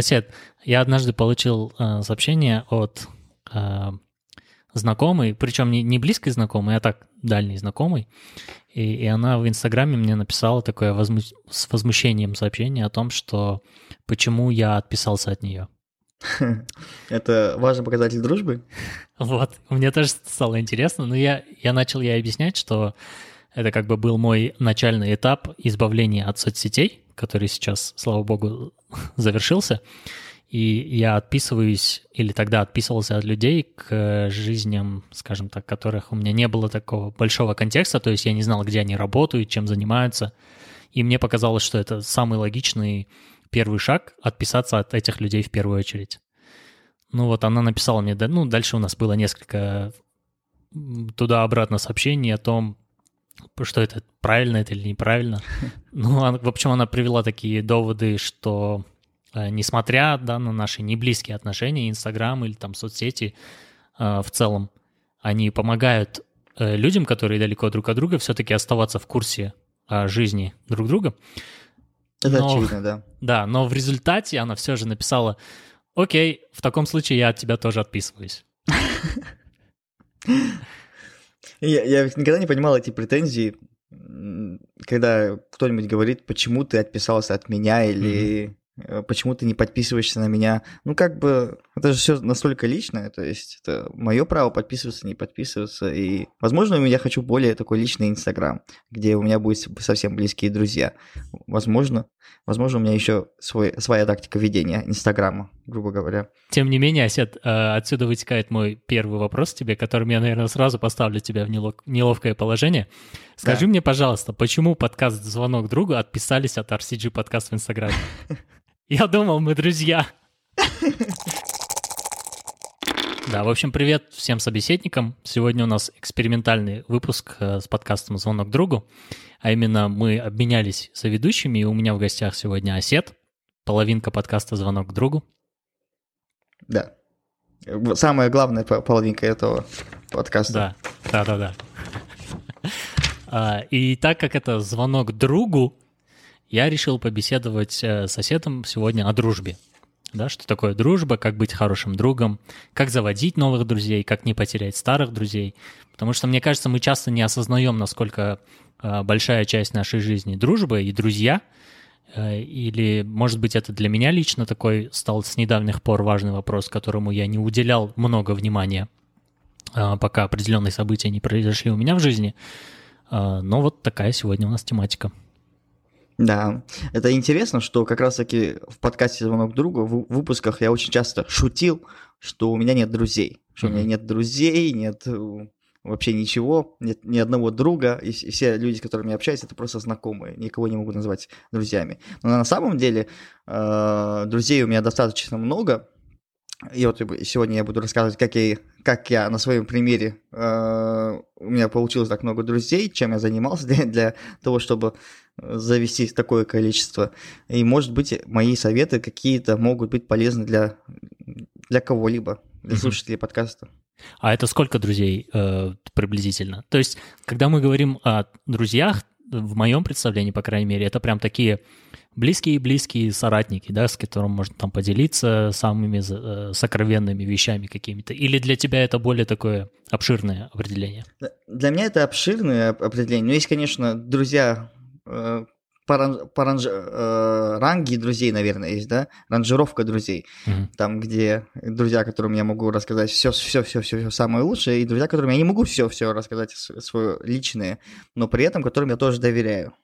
Осет, я однажды получил э, сообщение от э, знакомой, причем не, не близкой знакомой, а так дальней знакомой, и, и она в Инстаграме мне написала такое возму... с возмущением сообщение о том, что почему я отписался от нее. Это важный показатель дружбы? Вот, мне тоже стало интересно, но я, я начал ей объяснять, что это как бы был мой начальный этап избавления от соцсетей, который сейчас, слава богу, завершился. И я отписываюсь, или тогда отписывался от людей к жизням, скажем так, которых у меня не было такого большого контекста, то есть я не знал, где они работают, чем занимаются. И мне показалось, что это самый логичный первый шаг — отписаться от этих людей в первую очередь. Ну вот она написала мне, ну дальше у нас было несколько туда-обратно сообщений о том, что это правильно это или неправильно. Ну, в общем, она привела такие доводы, что Э, несмотря да, на наши неблизкие отношения, Инстаграм или там соцсети э, в целом, они помогают э, людям, которые далеко друг от друга, все-таки оставаться в курсе жизни друг друга. Это но, очевидно, да. Да, но в результате она все же написала, окей, в таком случае я от тебя тоже отписываюсь. Я, я никогда не понимал эти претензии, когда кто-нибудь говорит, почему ты отписался от меня или Э, почему ты не подписываешься на меня? Ну, как бы, это же все настолько личное, то есть это мое право подписываться, не подписываться. И, возможно, я хочу более такой личный Инстаграм, где у меня будут совсем близкие друзья. Возможно, возможно, у меня еще свой, своя тактика ведения Инстаграма, грубо говоря. Тем не менее, Осет, э, отсюда вытекает мой первый вопрос тебе, которым я, наверное, сразу поставлю тебя в неловкое положение. Скажи да. мне, пожалуйста, почему подкаст «Звонок другу» отписались от RCG подкаст в Инстаграме? Я думал, мы друзья. Да, в общем, привет всем собеседникам. Сегодня у нас экспериментальный выпуск э, с подкастом «Звонок другу», а именно мы обменялись соведущими, и у меня в гостях сегодня Осет, половинка подкаста «Звонок другу». Да. Самая главная половинка этого подкаста. Да, да, да, да. И так как это «Звонок другу», я решил побеседовать э, с соседом сегодня о дружбе. Да, что такое дружба, как быть хорошим другом, как заводить новых друзей, как не потерять старых друзей. Потому что, мне кажется, мы часто не осознаем, насколько э, большая часть нашей жизни дружба и друзья. Э, или, может быть, это для меня лично такой стал с недавних пор важный вопрос, которому я не уделял много внимания, пока определенные события не произошли у меня в жизни. Но вот такая сегодня у нас тематика. Да, это интересно, что как раз-таки в подкасте «Звонок другу» в выпусках я очень часто шутил, что у меня нет друзей, что mm-hmm. у меня нет друзей, нет э, вообще ничего, нет ни одного друга, и, все люди, с которыми я общаюсь, это просто знакомые, никого не могу назвать друзьями. Но на самом деле э, друзей у меня достаточно много, и вот сегодня я буду рассказывать, как я, как я на своем примере э, у меня получилось так много друзей, чем я занимался для, для того, чтобы завести такое количество. И, может быть, мои советы какие-то могут быть полезны для, для кого-либо, для слушателей подкаста. А это сколько друзей э, приблизительно? То есть, когда мы говорим о друзьях, в моем представлении, по крайней мере, это прям такие близкие-близкие соратники, да, с которым можно там поделиться самыми э, сокровенными вещами какими-то? Или для тебя это более такое обширное определение? Для меня это обширное определение. Но есть, конечно, друзья э, по, по ранж, э, ранги друзей, наверное, есть, да, ранжировка друзей, mm-hmm. там, где друзья, которым я могу рассказать все, все, все, все, все самое лучшее, и друзья, которым я не могу все, все рассказать свое личное, но при этом которым я тоже доверяю.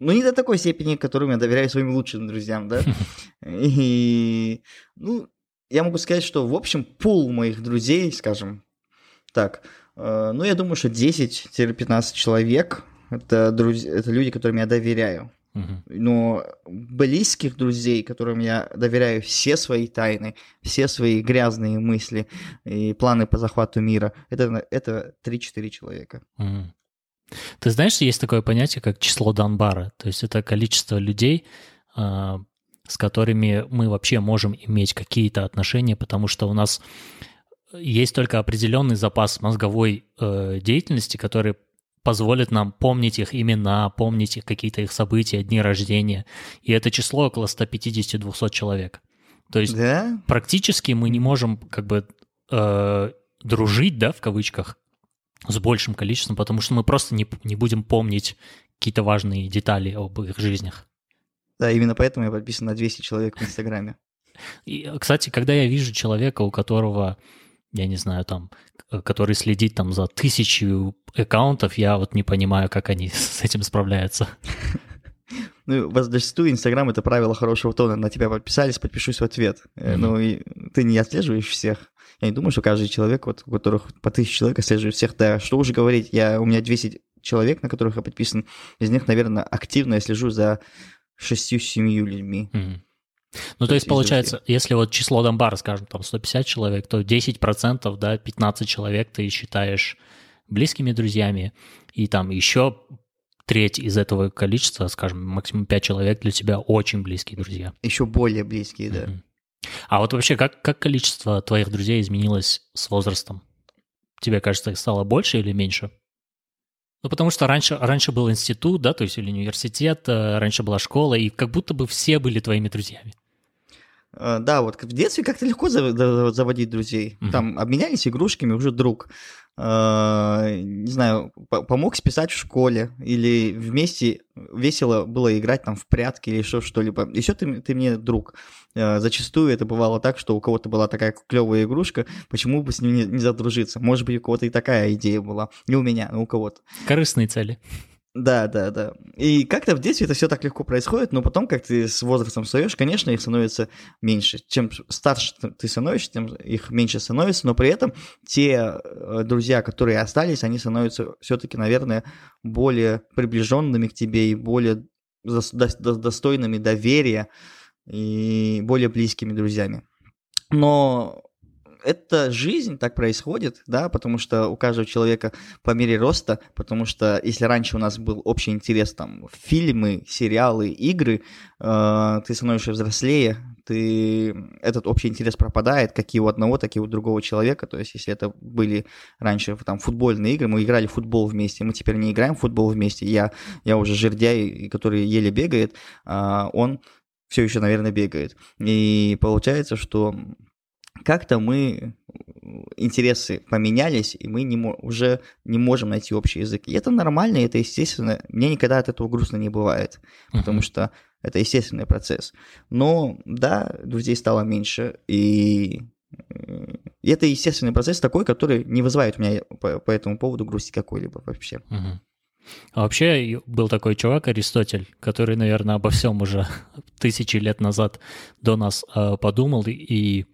Ну, не до такой степени, которым я доверяю своим лучшим друзьям, да. И, ну, я могу сказать, что, в общем, пул моих друзей, скажем так, э, ну, я думаю, что 10-15 человек это, друзья, это люди, которым я доверяю. Но близких друзей, которым я доверяю все свои тайны, все свои грязные мысли и планы по захвату мира, это, это 3-4 человека. Ты знаешь, есть такое понятие, как число Данбара. То есть это количество людей, а, с которыми мы вообще можем иметь какие-то отношения, потому что у нас есть только определенный запас мозговой э, деятельности, который позволит нам помнить их имена, помнить их какие-то их события, дни рождения. И это число около 150-200 человек. То есть Да? практически мы не можем как бы э, дружить, да, в кавычках, с большим количеством, потому что мы просто не, не будем помнить какие-то важные детали об их жизнях. Да, именно поэтому я подписан на 200 человек в Инстаграме. И, кстати, когда я вижу человека, у которого, я не знаю, там, который следит там за тысячу аккаунтов, я вот не понимаю, как они с этим справляются. Ну, зачастую Инстаграм — это правило хорошего тона. На тебя подписались, подпишусь в ответ. Мгм. Ну, и ты не отслеживаешь всех. Я не думаю, что каждый человек, вот, у которых по тысяче человек отслеживает всех. Да, что уже говорить, я, у меня 200 человек, на которых я подписан. Из них, наверное, активно я слежу за шестью-семью людьми. Мгм. Ну, то есть, получается, если вот число Донбара, скажем, там 150 человек, то 10%, да, 15 человек ты считаешь близкими друзьями, и там еще треть из этого количества, скажем, максимум 5 человек для тебя очень близкие друзья. Еще более близкие, да. Мгм. А вот вообще, как, как количество твоих друзей изменилось с возрастом? Тебе кажется, их стало больше или меньше? Ну, потому что раньше, раньше был институт, да, то есть или университет, э, раньше была школа, и как будто бы все были твоими друзьями. Э, Да, вот в детстве как-то легко заводить друзей. Мгм. Там обменялись игрушками, уже друг. Э, Не знаю, по- помог списать в школе, или вместе весело было играть там в прятки или еще что-либо. Еще ты, ты мне друг. Э, Зачастую это бывало так, что у кого-то была такая клевая игрушка, почему бы с ним не, не задружиться? Может быть, у кого-то и такая идея была. Не у меня, но у кого-то. Корыстные цели. Да, да, да. И как-то в детстве это все так легко происходит, но потом, как ты с возрастом встаешь, конечно, их становится меньше. Чем старше ты- становишься, тем их меньше становится, но при этом те э, друзья, которые остались, они становятся все-таки, наверное, более приближенными к тебе и более дос- дос- дос- достойными доверия и более близкими друзьями. Но это жизнь, так происходит, да, потому что у каждого человека по мере роста, потому что если раньше у нас был общий интерес там фильмы, сериалы, игры, э, ты становишься взрослее, ты этот общий интерес пропадает, как и у одного, так и у другого человека. То есть, если это были раньше там футбольные игры, мы играли в футбол вместе, мы теперь не играем в футбол вместе. Я, я уже жердяй, который еле бегает, а он все еще, наверное, бегает. И получается, что как-то мы интересы поменялись, и мы не уже не можем найти общий язык. И это нормально, и это естественно. Мне никогда от этого грустно не бывает, потому что это естественный процесс. Но да, друзей стало меньше, и э, и это естественный процесс такой, который не вызывает у меня по, по этому поводу грусти какой-либо вообще. А вообще был такой чувак Аристотель, который, наверное, обо всем уже тысячи лет назад до нас э, подумал и, и,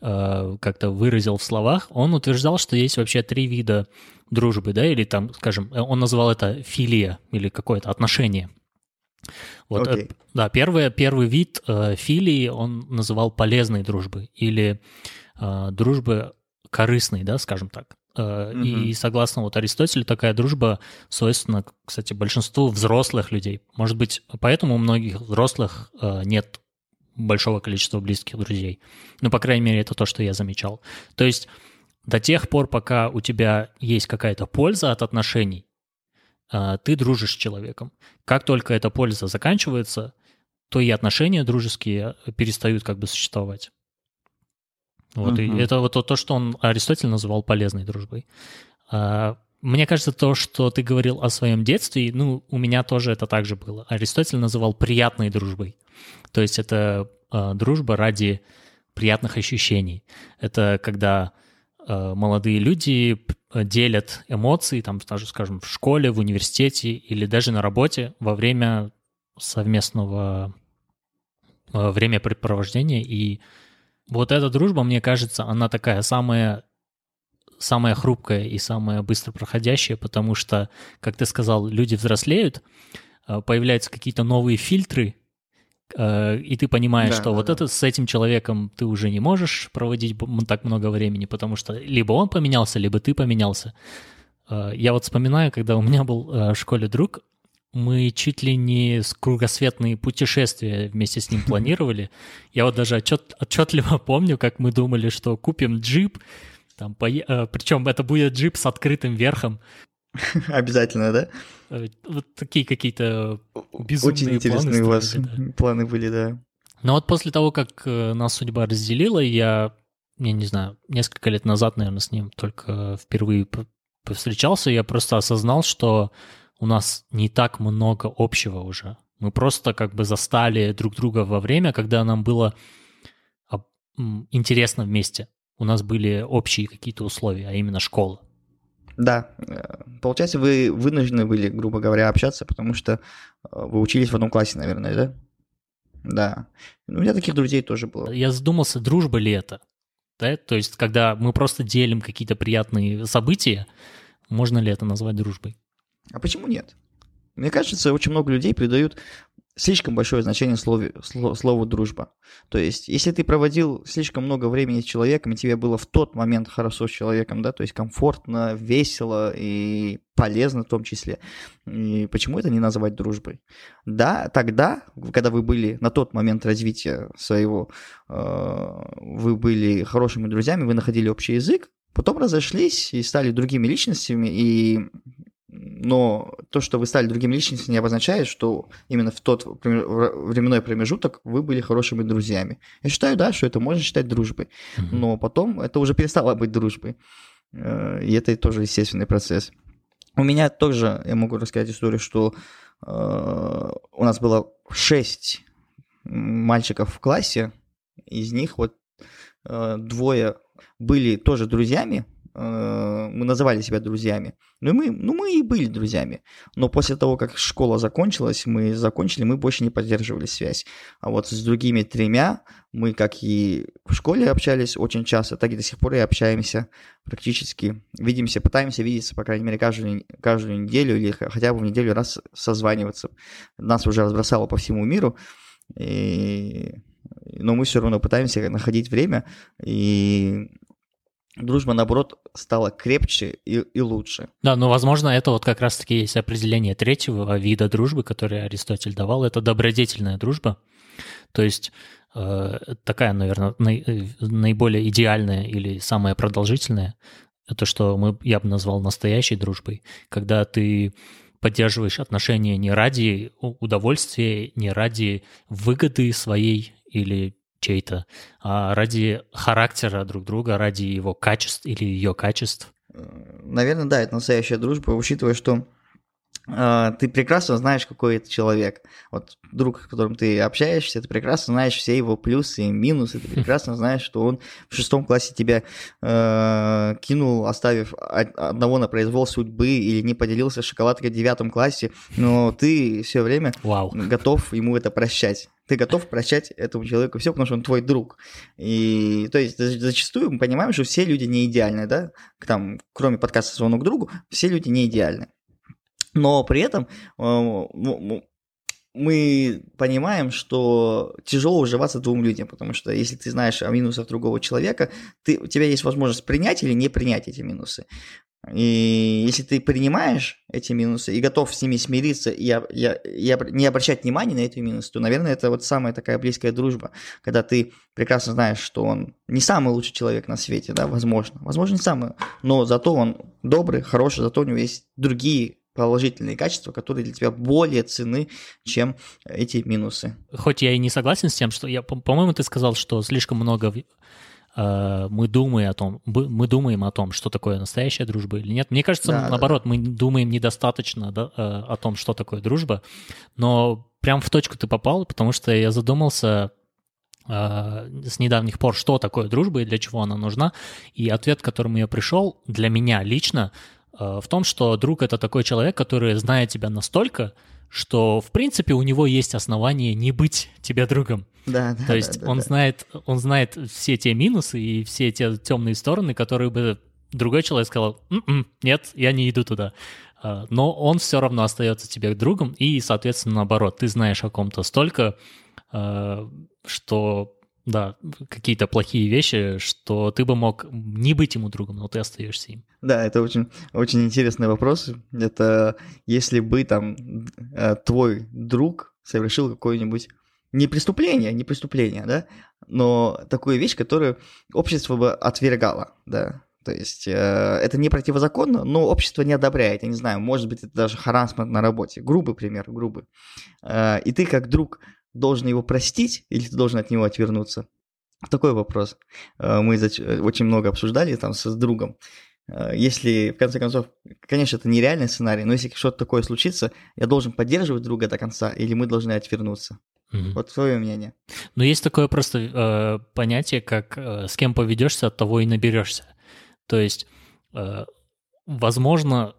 э, как-то выразил в словах. Он утверждал, что есть вообще три вида дружбы, да, или там, скажем, э, он назвал это филия или какое-то отношение. Вот, э, Окей. да, первый, первый вид э, филии он называл полезной дружбы или э, дружбы корыстной, да, скажем так. Э, И Мгм. согласно вот Аристотелю, такая дружба свойственна, кстати, большинству взрослых людей. Может быть, поэтому у многих взрослых э, нет большого количества близких друзей. Ну, по крайней мере, это то, что я замечал. То есть до тех пор, пока у тебя есть какая-то польза от отношений, э, ты дружишь с человеком. Как только эта польза заканчивается, то и отношения дружеские перестают как бы существовать. Вот, и Мгм. это вот то, то, что он Аристотель называл полезной дружбой. А, Мне кажется, то, что ты говорил о своем детстве, ну, у меня тоже это так же было. Аристотель называл приятной дружбой. То есть это а, дружба ради приятных ощущений. Это когда а, молодые люди п- делят эмоции, там, даже, скажем, в школе, в университете или даже на работе во время совместного а, времяпрепровождения. И вот эта дружба, мне кажется, она такая самая самая хрупкая и самая быстро проходящая, потому что, как ты сказал, люди взрослеют, э, появляются какие-то новые фильтры, э, и ты понимаешь, Да, что да, вот да. это с этим человеком ты уже не можешь проводить так много времени, потому что либо он поменялся, либо ты поменялся. Э, Я вот вспоминаю, когда у меня был э, в школе друг, мы чуть ли не кругосветные путешествия вместе с ним планировали. Я вот даже отчет, отчетливо помню, как мы думали, что купим джип, там, э, причем это будет джип с открытым верхом. Обязательно, да? Э, Вот такие какие-то безумные Очень интересные планы у вас да. планы были, да. Но вот после того, как э, нас судьба разделила, я, я не знаю, несколько лет назад, наверное, с ним только впервые повстречался, я просто осознал, что у нас не так много общего уже. Мы просто как бы застали друг друга во время, когда нам было интересно вместе. У нас были общие какие-то условия, а именно школа. Да, э, получается, вы вынуждены были, грубо говоря, общаться, потому что э, вы учились в одном классе, наверное, да? Да. У меня таких друзей тоже было. Я задумался, дружба ли это? Да? То есть, когда мы просто делим какие-то приятные события, можно ли это назвать дружбой? А почему нет? Мне кажется, очень много людей придают слишком большое значение слову, слову дружба. То есть, если ты проводил слишком много времени с человеком, и тебе было в тот момент хорошо с человеком, да, то есть комфортно, весело и полезно в том числе, и почему это не называть дружбой? Да, тогда, когда вы были на тот момент развития своего, э, вы были хорошими друзьями, вы находили общий язык, потом разошлись и стали другими личностями, и но то, что вы стали другим личностью, не обозначает, что именно в тот временной промежуток вы были хорошими друзьями. Я считаю, да, что это можно считать дружбой, но потом это уже перестало быть дружбой. Э, и это тоже естественный процесс. У меня тоже, я могу рассказать историю, что э, у нас было шесть мальчиков в классе, из них вот э, двое были тоже друзьями, мы называли себя друзьями. Ну, мы, ну, мы и были друзьями. Но после того, как школа закончилась, мы закончили, мы больше не поддерживали связь. А вот с другими тремя мы, как и в школе общались очень часто, так и до сих пор и общаемся практически. Видимся, пытаемся видеться, по крайней мере, каждую, каждую неделю или хотя бы в неделю раз созваниваться. Нас уже разбросало по всему миру. И но мы все равно пытаемся находить время и дружба, наоборот, стала крепче и, и лучше. Да, ну, возможно, это вот как раз-таки есть определение третьего вида дружбы, который Аристотель давал, это добродетельная дружба. То есть э, такая, наверное, наи, наиболее идеальная или самая продолжительная, это что мы, я бы назвал настоящей дружбой, когда ты поддерживаешь отношения не ради удовольствия, не ради выгоды своей или чей-то, а ради характера друг друга, ради его качеств или ее качеств. Наверное, да, это настоящая дружба, учитывая, что э, ты прекрасно знаешь, какой это человек. Вот друг, с которым ты общаешься, ты прекрасно знаешь все его плюсы и минусы, ты прекрасно знаешь, что он в шестом классе тебя э, кинул, оставив одного на произвол судьбы или не поделился шоколадкой в девятом классе, но ты все время Вау. готов ему это прощать ты готов прощать этому человеку все, потому что он твой друг. И то есть зачастую мы понимаем, что все люди не идеальны, да, там, кроме подкаста «Звонок другу», все люди не идеальны. Но при этом э, мы понимаем, что тяжело уживаться двум людям, потому что если ты знаешь о минусах другого человека, ты, у тебя есть возможность принять или не принять эти минусы. И если ты принимаешь эти минусы и готов с ними смириться и, и, и не обращать внимания на эти минусы, то, наверное, это вот самая такая близкая дружба, когда ты прекрасно знаешь, что он не самый лучший человек на свете, да, возможно, возможно, не самый, но зато он добрый, хороший, зато у него есть другие положительные качества, которые для тебя более ценны, чем эти минусы. Хоть я и не согласен с тем, что я, по-моему, ты сказал, что слишком много мы думаем о том, мы думаем о том, что такое настоящая дружба или нет. Мне кажется, да, наоборот, да. мы думаем недостаточно да, э, о том, что такое дружба. Но прям в точку ты попал, потому что я задумался э, с недавних пор, что такое дружба и для чего она нужна. И ответ, к которому я пришел, для меня лично, в том, что друг — это такой человек, который знает тебя настолько, что, в принципе, у него есть основания не быть тебе другом. Да, да. То есть да, он да. знает, он знает все те минусы и все те темные стороны, которые бы другой человек сказал, М-м, нет, я не иду туда. А, но он все равно остается тебе другом, и, соответственно, наоборот, ты знаешь о ком-то столько, а, что да, какие-то плохие вещи, что ты бы мог не быть ему другом, но ты остаешься им. Да, это очень, очень интересный вопрос. Это если бы там э, твой друг совершил какое-нибудь не преступление, не преступление, да, но такую вещь, которую общество бы отвергало, да, то есть э, это не противозаконно, но общество не одобряет. Я не знаю, может быть, это даже харасмент на работе. Грубый пример, грубый. Э, и ты как друг должен его простить или ты должен от него отвернуться? Такой вопрос. Э, мы очень много обсуждали там с другом. Э, если, в конце концов, конечно, это нереальный сценарий, но если что-то такое случится, я должен поддерживать друга до конца, или мы должны отвернуться? Угу. Вот твое мнение. Ну, есть такое просто э, понятие, как э, с кем поведешься, от того и наберешься. То есть, э, возможно,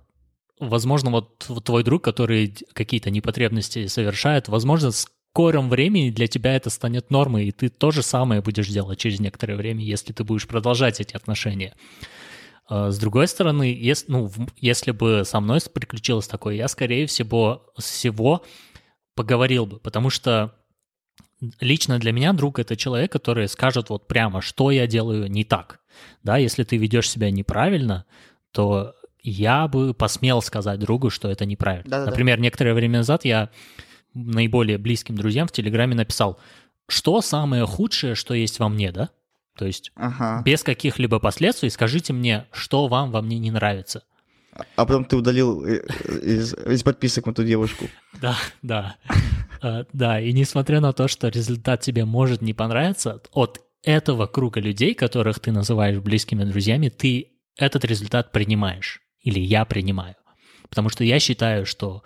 возможно, вот твой друг, который какие-то непотребности совершает, возможно, в скором времени для тебя это станет нормой, и ты то же самое будешь делать через некоторое время, если ты будешь продолжать эти отношения. А, с другой стороны, если, ну, если бы со мной приключилось такое, я, скорее всего, всего поговорил бы, потому что лично для меня друг — это человек, который скажет вот прямо, что я делаю не так. Да, если ты ведешь себя неправильно, то я бы посмел сказать другу, что это неправильно. Да-да-да. Например, некоторое время назад я наиболее близким друзьям в Телеграме написал, что самое худшее, что есть во мне, да? То есть ага. без каких-либо последствий скажите мне, что вам во мне не нравится. А потом ты удалил э, из, из подписок эту девушку. Да, да. А, да, и несмотря на то, что результат тебе может не понравиться, от этого круга людей, которых ты называешь близкими друзьями, ты этот результат принимаешь. Или я принимаю. Потому что я считаю, что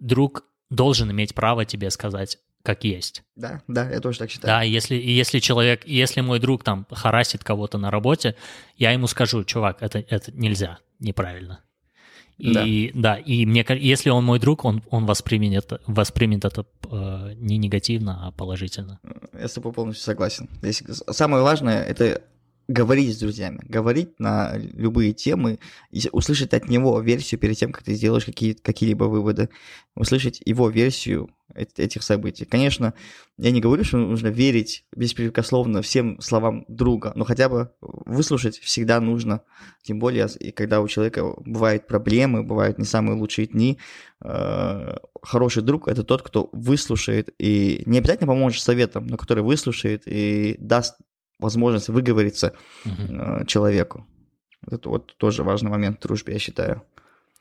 друг должен иметь право тебе сказать, как есть. Да, да, я тоже так считаю. Да, если, если человек, если мой друг там харасит кого-то на работе, я ему скажу, чувак, это, это нельзя, неправильно. И да. да, и мне если он мой друг, он, он воспримет это, воспримет это э, не негативно, а положительно. Я с тобой полностью согласен. Здесь самое важное это говорить с друзьями, говорить на любые темы, услышать от него версию перед тем, как ты сделаешь какие, какие-либо выводы, услышать его версию этих событий. Конечно, я не говорю, что нужно верить беспрекословно всем словам друга, но хотя бы выслушать всегда нужно, тем более, и когда у человека бывают проблемы, бывают не самые лучшие дни, э, хороший друг – это тот, кто выслушает и не обязательно поможет советом, но который выслушает и даст возможность выговориться угу. человеку. Это вот тоже важный момент в дружбе, я считаю.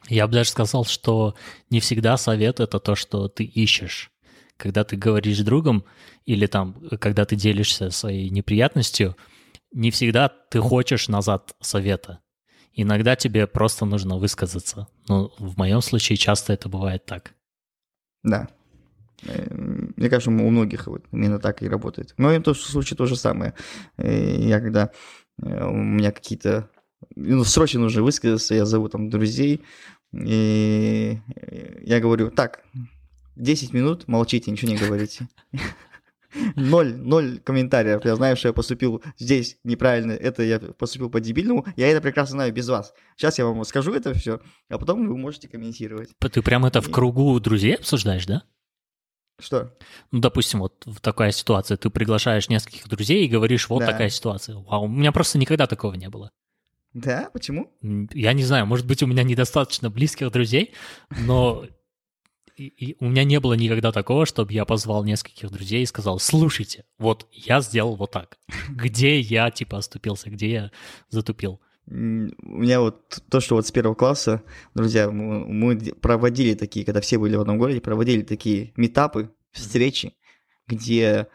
Я бы даже сказал, что не всегда совет — это то, что ты ищешь. Когда ты говоришь с другом или там, когда ты делишься своей неприятностью, не всегда ты хочешь назад совета. Иногда тебе просто нужно высказаться. Но в моем случае часто это бывает так. Да, Э, мне кажется, у многих вот именно так и работает. Но в том случае то же самое. Я когда э, у меня какие-то... Ну, срочно нужно высказаться, я зову там друзей, и я говорю, так, 10 минут, молчите, ничего не говорите. Ноль, ноль комментариев. Я знаю, что я поступил здесь неправильно, это я поступил по-дебильному. Я это прекрасно знаю без вас. Сейчас я вам скажу это все, а потом вы можете комментировать. Ты прям это в кругу друзей обсуждаешь, да? Что? Ну, допустим, вот такая ситуация, ты приглашаешь нескольких друзей и говоришь, вот да. такая ситуация. А у меня просто никогда такого не было. Да? Почему? Я не знаю, может быть, у меня недостаточно близких друзей, но у меня не было никогда такого, чтобы я позвал нескольких друзей и сказал, слушайте, вот я сделал вот так. Где я, типа, оступился, где я затупил? У меня вот то, что вот с первого класса, друзья, мы, мы проводили такие, когда все были в одном городе, проводили такие метапы, встречи, где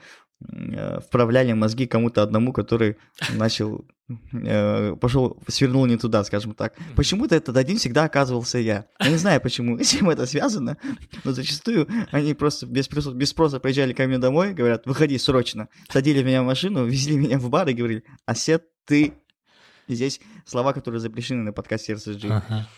э, вправляли мозги кому-то одному, который начал, э, пошел, свернул не туда, скажем так. Почему-то этот один всегда оказывался я. Я не знаю, почему, с чем это связано, но зачастую они просто без, без спроса приезжали ко мне домой, говорят, выходи срочно. Садили меня в машину, везли меня в бар и говорили, Асет, ты здесь слова, которые запрещены на подкасте RSG. Ага.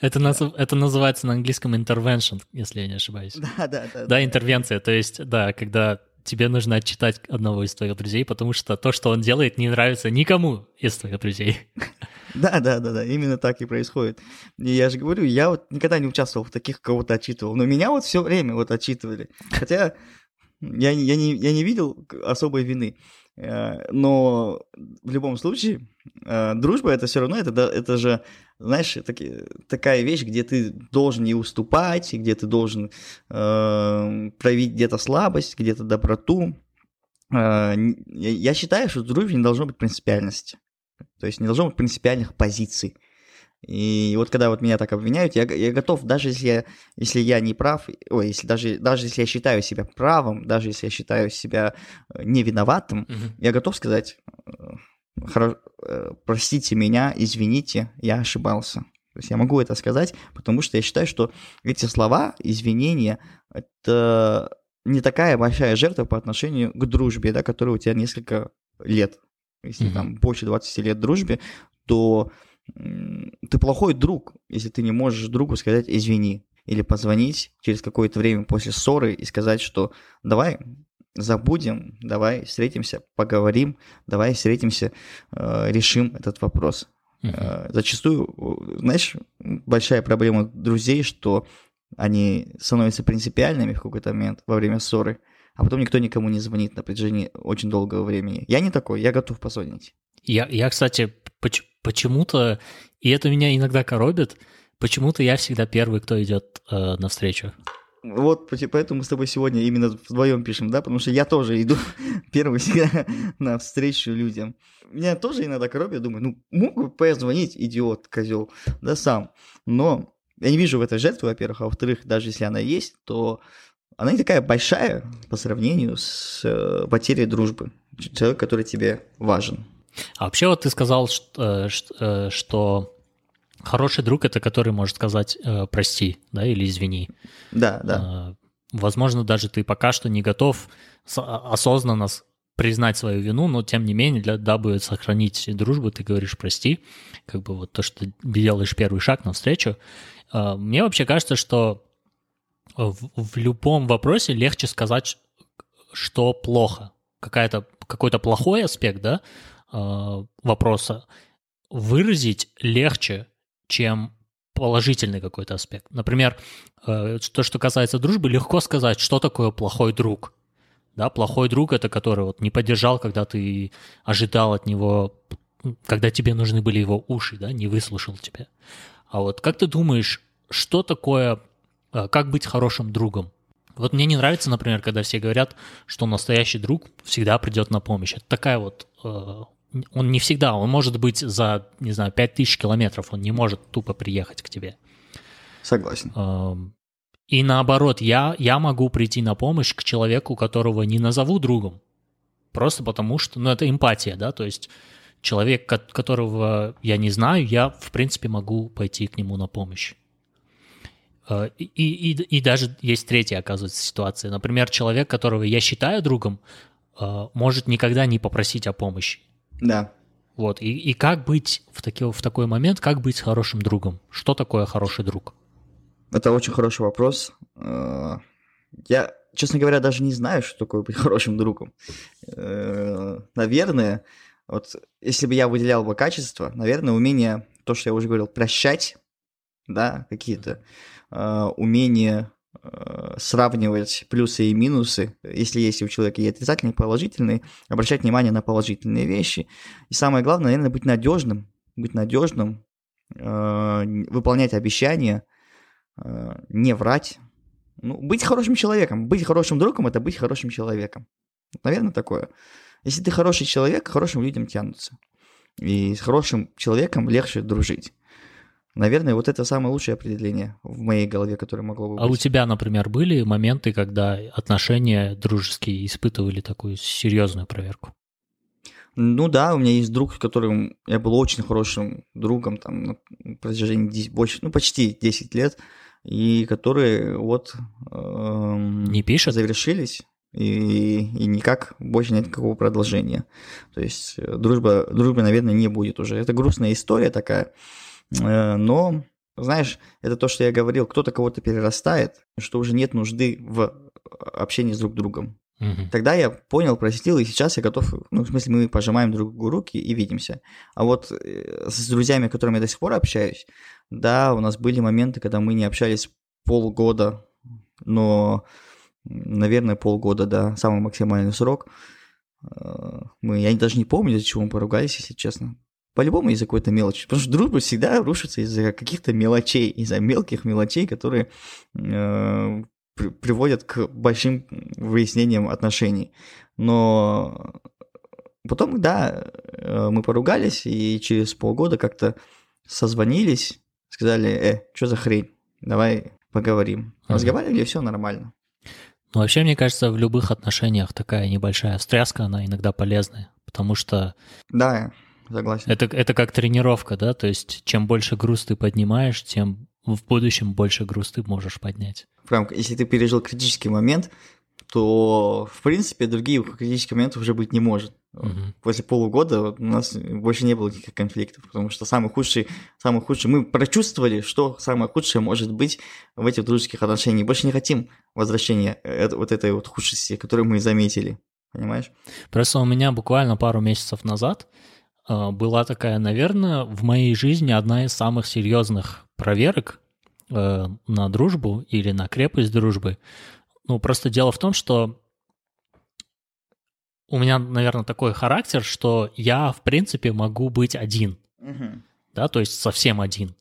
Это, наз... это называется на английском intervention, если я не ошибаюсь. Да, да, да. Да, интервенция, то есть, да, когда тебе нужно отчитать одного из твоих друзей, потому что то, что он делает, не нравится никому из твоих друзей. Да, да, да, да, именно так и происходит. И я же говорю, я вот никогда не участвовал в таких, кого-то отчитывал, но меня вот все время вот отчитывали. Хотя я, я, не, я не видел особой вины. Э, но в любом случае, э, дружба это все равно, это, это же, знаешь, таки, такая вещь, где ты должен не уступать, где ты должен э, проявить где-то слабость, где-то доброту. Э, я считаю, что в дружбе не должно быть принципиальности. То есть не должно быть принципиальных позиций. И вот когда вот меня так обвиняют, я, я готов, даже если я, если я не прав, ой, если даже, даже если я считаю себя правым, даже если я считаю себя э, не виноватым, mm-hmm. я готов сказать, э, хоро, э, простите меня, извините, я ошибался. То есть я могу это сказать, потому что я считаю, что эти слова, извинения, это не такая большая жертва по отношению к дружбе, да, которая у тебя несколько лет. Если mm-hmm. там больше 20 лет дружбе, то ты плохой друг, если ты не можешь другу сказать «извини» или позвонить через какое-то время после ссоры и сказать, что давай забудем, давай встретимся, поговорим, давай встретимся, э, решим этот вопрос. Uh-huh. Зачастую, знаешь, большая проблема друзей, что они становятся принципиальными в какой-то момент во время ссоры, а потом никто никому не звонит на протяжении очень долгого времени. Я не такой, я готов позвонить. Я, я кстати, почему-то, и это меня иногда коробит, почему-то я всегда первый, кто идет э, навстречу. Вот поэтому мы с тобой сегодня именно вдвоем пишем, да, потому что я тоже иду первый всегда навстречу людям. Меня тоже иногда коробит, думаю, ну, мог бы позвонить, идиот, козел, да, сам. Но я не вижу в этой жертвы, во-первых, а во-вторых, даже если она есть, то она не такая большая по сравнению с э, потерей дружбы. Человек, который тебе важен. А вообще вот ты сказал, что, э, э, что хороший друг это который может сказать э, прости, да, или извини. Да, да. Возможно, даже ты пока что не готов а, осознанно признать свою вину, но тем не менее, для, дабы сохранить дружбу, ты говоришь прости, как бы вот то, что ты делаешь первый шаг навстречу. Мне вообще кажется, что в, в любом вопросе легче сказать, что плохо, какая-то какой-то плохой аспект, да, Э, вопроса выразить легче, чем положительный какой-то аспект. Например, э, то, что касается дружбы, легко сказать, что такое плохой друг. Да, плохой друг это который вот не поддержал, когда ты ожидал от него, когда тебе нужны были его уши, да, не выслушал тебя. А вот как ты думаешь, что такое, э, как быть хорошим другом? Вот мне не нравится, например, когда все говорят, что настоящий друг всегда придет на помощь. Это такая вот он не всегда, он может быть за, не знаю, 5000 километров, он не может тупо приехать к тебе. Согласен. И наоборот, я, я могу прийти на помощь к человеку, которого не назову другом, просто потому что, ну, это эмпатия, да, то есть человек, которого я не знаю, я, в принципе, могу пойти к нему на помощь. А, и, и, и даже есть третья, оказывается, ситуация. Например, человек, которого я считаю другом, а, может никогда не попросить о помощи. Да. Вот, и, и как быть в, таки, в такой момент, как быть хорошим другом? Что такое хороший друг? Это очень хороший вопрос. Э, я, честно говоря, даже не знаю, что такое быть хорошим другом. Э, наверное, вот если бы я выделял бы качество, наверное, умение, то, что я уже говорил, прощать, да, какие-то, э, умение сравнивать плюсы и минусы, если есть у человека и отрицательные, и положительные, обращать внимание на положительные вещи. И самое главное, наверное, быть надежным, быть надежным, э, выполнять обещания, э, не врать. Ну, быть хорошим человеком. Быть хорошим другом – это быть хорошим человеком. Наверное, такое. Если ты хороший человек, к хорошим людям тянутся. И с хорошим человеком легче дружить. Наверное, вот это самое лучшее определение в моей голове, которое могло бы быть. А у тебя, например, были моменты, когда отношения дружеские испытывали такую серьезную проверку? Ну да, у меня есть друг, с которым я был очень хорошим другом там на протяжении 10, больше, ну почти 10 лет, и которые вот эм, не пишет, завершились и, и никак больше нет никакого продолжения. То есть э, дружба, дружбы, наверное, не будет уже. Это грустная история такая. Э, но, знаешь, это то, что я говорил, кто-то кого-то перерастает, что уже нет нужды в общении с друг другом. Угу. Тогда я понял, простил, и сейчас я готов, ну, в смысле, мы пожимаем друг другу руки и видимся. А вот э, с друзьями, с которыми я до сих пор общаюсь, да, у нас были моменты, когда мы не общались полгода, но, наверное, полгода, да, самый максимальный срок. Э, мы, я даже не помню, из-за чего мы поругались, если честно. По-любому из-за какой-то мелочи. Потому что дружба всегда рушится из-за каких-то мелочей, из-за мелких мелочей, которые э, при- приводят к большим выяснениям отношений. Но потом, да, э, мы поругались, и через полгода как-то созвонились, сказали, э, что за хрень, давай поговорим. Разговаривали, и все нормально. Ну, вообще, мне кажется, в любых отношениях такая небольшая встряска, она иногда полезная, потому что... Да, согласен. Это, это как тренировка, да, то есть чем больше груз ты поднимаешь, тем в будущем больше груз ты можешь поднять. Прям, если ты пережил критический момент, то, в принципе, других критических моментов уже быть не может. Угу. После полугода у нас больше не было никаких конфликтов, потому что самый худший, самый худший, мы прочувствовали, что самое худшее может быть в этих дружеских отношениях. Больше не хотим возвращения вот этой вот худшести, которую мы заметили. Понимаешь? Просто у меня буквально пару месяцев назад была такая, наверное, в моей жизни одна из самых серьезных проверок э, на дружбу или на крепость дружбы. Ну, просто дело в том, что у меня, наверное, такой характер, что я, в принципе, могу быть один. Угу. Да, то есть совсем один.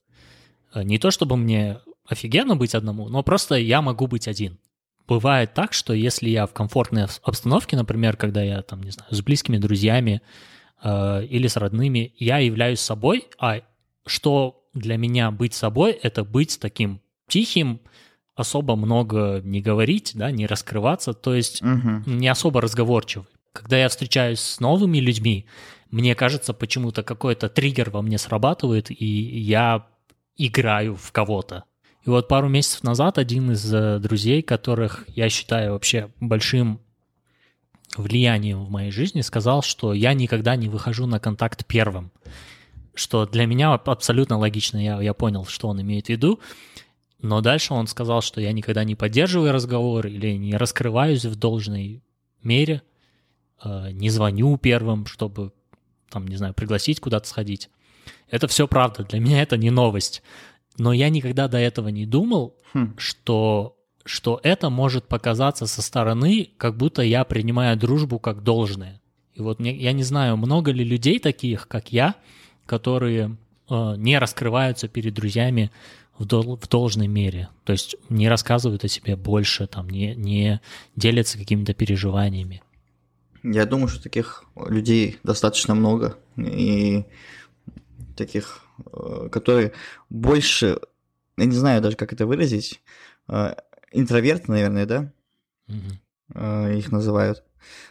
Э, не то чтобы мне офигенно быть одному, но просто я могу быть один. Бывает так, что если я в комфортной обстановке, например, когда я там, не знаю, с близкими друзьями э, или с родными, я являюсь собой, а что для меня быть собой, это быть таким тихим, особо много не говорить, да, не раскрываться, то есть угу. не особо разговорчивый. Когда я встречаюсь с новыми людьми, мне кажется, почему-то какой-то триггер во мне срабатывает, и я играю в кого-то. И вот пару месяцев назад один из э, друзей, которых я считаю вообще большим влиянием в моей жизни, сказал, что я никогда не выхожу на контакт первым. Что для меня абсолютно логично, я, я понял, что он имеет в виду. Но дальше он сказал, что я никогда не поддерживаю разговор или не раскрываюсь в должной мере – Э, не звоню первым, чтобы, там, не знаю, пригласить куда-то сходить. Это все правда, для меня это не новость. Но я никогда до этого не думал, хм. что, что это может показаться со стороны, как будто я принимаю дружбу как должное. И вот мне, я не знаю, много ли людей таких, как я, которые э, не раскрываются перед друзьями в, дол, в должной мере. То есть не рассказывают о себе больше, там, не, не делятся какими-то переживаниями. Я думаю, что таких людей достаточно много. И таких, э, которые больше, я не знаю даже, как это выразить, э, интроверты, наверное, да? Угу. Их называют.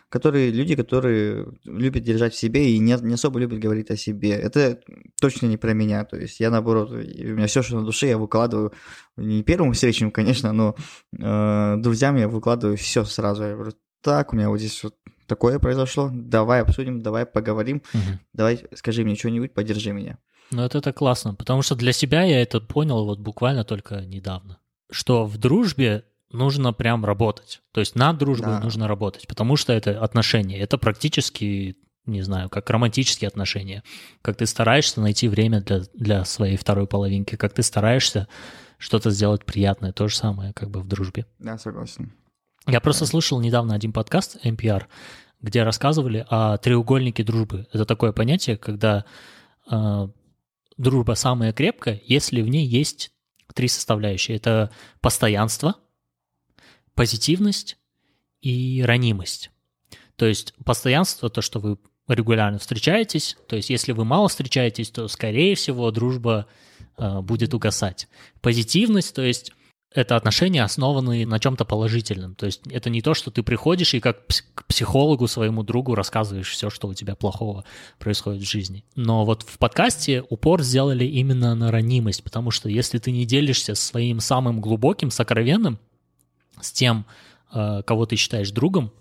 Которые люди, которые любят держать в себе и не, не особо любят говорить о себе. Это точно не про меня. То есть я наоборот, у меня все, что на душе, я выкладываю не первым встречным, конечно, но э, друзьям я выкладываю все сразу. Я говорю, так, у меня вот здесь вот такое произошло, давай обсудим, давай поговорим, угу. давай скажи мне что-нибудь, поддержи меня. Ну, это, это классно, потому что для себя я это понял вот буквально только недавно, что в дружбе нужно прям работать, то есть над дружбой да. нужно работать, потому что это отношения, это практически, не знаю, как романтические отношения, как ты стараешься найти время для, для своей второй половинки, как ты стараешься что-то сделать приятное, то же самое как бы в дружбе. Да, согласен. Я просто слышал недавно один подкаст NPR, где рассказывали о треугольнике дружбы. Это такое понятие, когда э, дружба самая крепкая, если в ней есть три составляющие. Это постоянство, позитивность и ранимость. То есть постоянство, то, что вы регулярно встречаетесь, то есть если вы мало встречаетесь, то, скорее всего, дружба э, будет угасать. Позитивность, то есть это отношения, основанные на чем-то положительном. То есть это не то, что ты приходишь и как к психологу своему другу рассказываешь все, что у тебя плохого происходит в жизни. Но вот в подкасте упор сделали именно на ранимость, потому что если ты не делишься своим самым глубоким, сокровенным, с тем, э, кого ты считаешь другом,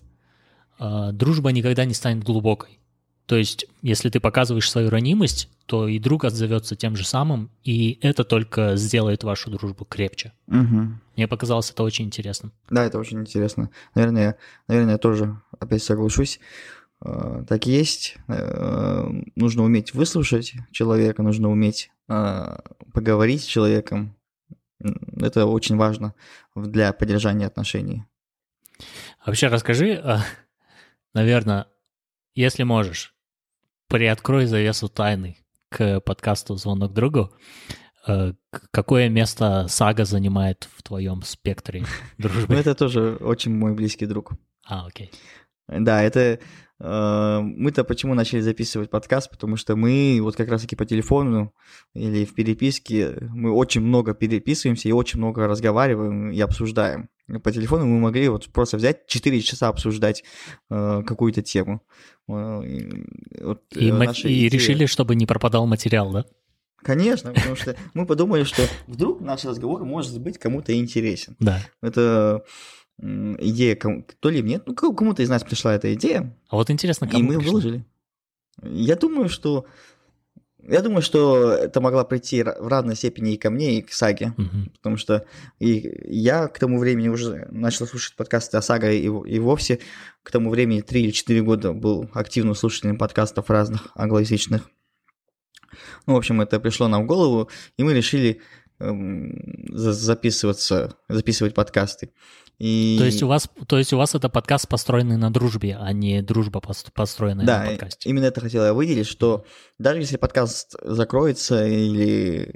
э, дружба никогда не станет глубокой. То есть, если ты показываешь свою ранимость, то и друг отзовется тем же самым, и это только сделает вашу дружбу крепче. Угу. Мне показалось это очень интересным. Да, это очень интересно. Наверное, наверное, я тоже опять соглашусь. Э, так есть. Э, нужно уметь выслушать человека, нужно уметь э, поговорить с человеком. Это очень важно для поддержания отношений. вообще расскажи, наверное, если можешь, приоткрой завесу тайны к подкасту «Звонок другу». Э, какое место Сага занимает в твоем спектре дружбы? Ну, это тоже очень мой близкий друг. А, окей. Да, это мы-то почему начали записывать подкаст? Потому что мы вот как раз-таки по телефону или в переписке, мы очень много переписываемся и очень много разговариваем и обсуждаем. По телефону мы могли вот просто взять 4 часа обсуждать э, какую-то тему. Э, и, вот, и, э, и решили, чтобы не пропадал материал, да? Конечно, потому что мы подумали, что вдруг наш разговор может быть кому-то интересен. Да. Это идея, то ли нет, ну кому-то из нас пришла эта идея. А вот интересно, кому И мы пришла? выложили. Я думаю, что я думаю, что это могла прийти в равной степени и ко мне, и к Саге, угу. потому что и я к тому времени уже начал слушать подкасты о Саге, и, и вовсе к тому времени 3 или 4 года был активным слушателем подкастов разных англоязычных. Ну, в общем, это пришло нам в голову, и мы решили записываться, записывать подкасты. И... То есть у вас, то есть у вас это подкаст построенный на дружбе, а не дружба построенная да, на подкасте. Именно это хотел я выделить, что даже если подкаст закроется или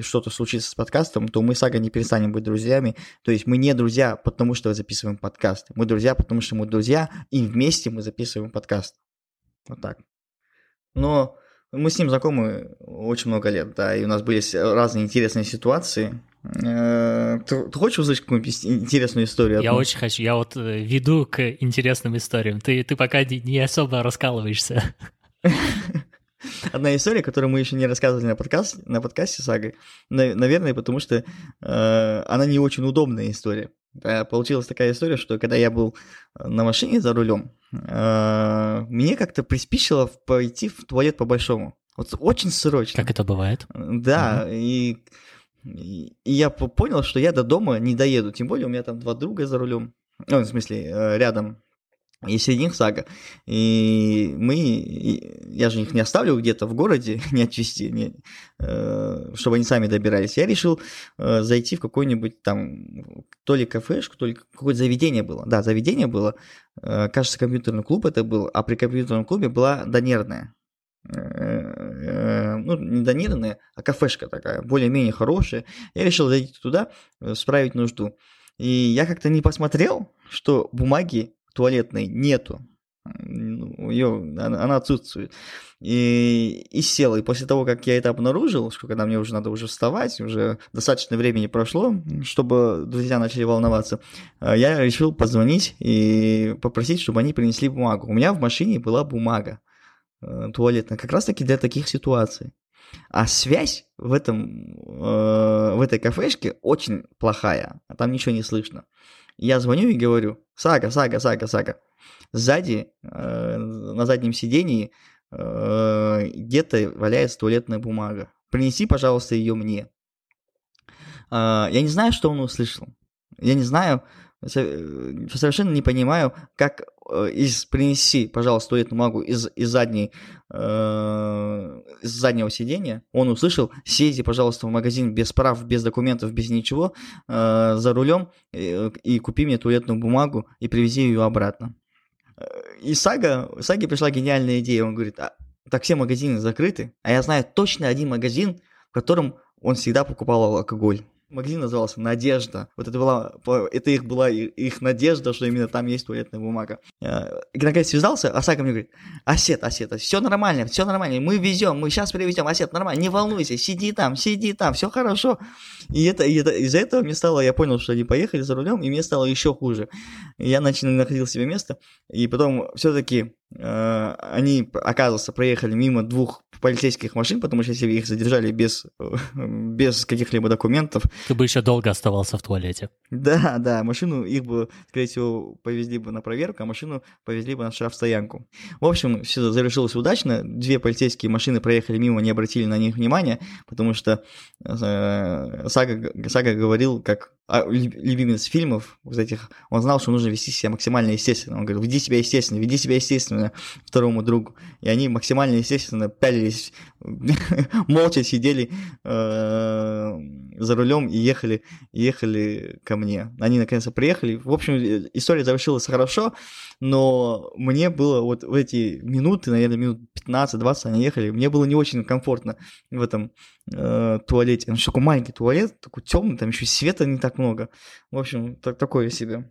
что-то случится с подкастом, то мы с Агой не перестанем быть друзьями. То есть мы не друзья, потому что записываем подкаст. Мы друзья, потому что мы друзья, и вместе мы записываем подкаст. Вот так. Но мы с ним знакомы очень много лет, да, и у нас были разные интересные ситуации. Э, ты, ты хочешь услышать какую-нибудь интересную историю? Я очень хочу. Я вот э, веду к интересным историям. Ты, ты пока не особо раскалываешься. Одна история, которую мы еще не рассказывали на, подкаст, на подкасте с Агой, наверное, потому что э, она не очень удобная история. Получилась такая история, что когда я был на машине за рулем, э, мне как-то приспичило пойти в туалет по-большому. Вот очень срочно. Как это бывает? Да, угу. и, и я понял, что я до дома не доеду. Тем более у меня там два друга за рулем. Ну, в смысле, э, рядом и среди них сага. И мы, я же их не оставлю где-то в городе, не отвезти, не, э, чтобы они сами добирались. Я решил э, зайти в какой-нибудь там, то ли кафешку, то ли какое-то заведение было. Да, заведение было, э, кажется, компьютерный клуб это был, а при компьютерном клубе была донерная. Ну, не донерная, а кафешка такая, более-менее хорошая. Я решил зайти туда, справить нужду. И я как-то не посмотрел, что бумаги туалетной нету. Ее, она, отсутствует. И, и сел. И после того, как я это обнаружил, что когда мне уже надо уже вставать, уже достаточно времени прошло, чтобы друзья начали волноваться, э, я решил позвонить и попросить, чтобы они принесли бумагу. У меня в машине была бумага э, туалетная, как раз таки для таких ситуаций. А связь в, этом, э, в этой кафешке очень плохая, а там ничего не слышно. Я звоню и говорю, Сага, Сага, Сага, Сага. Сзади, э, на заднем сидении, э, где-то валяется туалетная бумага. Принеси, пожалуйста, ее мне. Э, я не знаю, что он услышал. Я не знаю, совершенно не понимаю, как Э, из принеси, пожалуйста, туалетную бумагу из, из, задней, э, из заднего сидения, он услышал, съезди, пожалуйста, в магазин без прав, без документов, без ничего, э, за рулем и, и купи мне туалетную бумагу и привези ее обратно. Э, и Сага, Саге пришла гениальная идея, он говорит, а, так все магазины закрыты, а я знаю точно один магазин, в котором он всегда покупал алкоголь. Магазин назывался «Надежда». Вот это была, это их была их надежда, что именно там есть туалетная бумага. Э, и наконец связался, а Сака мне говорит, Асет, Асет, все нормально, все нормально, мы везем, мы сейчас привезем, Асет, нормально, не волнуйся, сиди там, сиди там, все хорошо. И это, и это из-за этого мне стало, я понял, что они поехали за рулем, и мне стало еще хуже. Я начал находил себе место, и потом все-таки э, они, оказывается, проехали мимо двух полицейских машин, потому что если их задержали без, без каких-либо документов... Ты бы еще долго оставался в туалете. Да, да, машину их бы, скорее всего, повезли бы на проверку, а машину повезли бы на штрафстоянку. В общем, все завершилось удачно. Две полицейские машины проехали мимо, не обратили на них внимания, потому что э, Сага, Сага говорил, как любимец фильмов, вот этих, он знал, что нужно вести себя максимально естественно. Он говорил, веди себя естественно, веди себя естественно второму другу. И они максимально естественно пялились, молча сидели э, за рулем и ехали, ехали ко мне. Они наконец-то приехали. В общем, история завершилась хорошо, но мне было вот в эти минуты, наверное, минут 15-20 они ехали, мне было не очень комфортно в этом э, туалете. Он такой маленький туалет, такой темный, там еще света не так много. В общем, так, такое себе.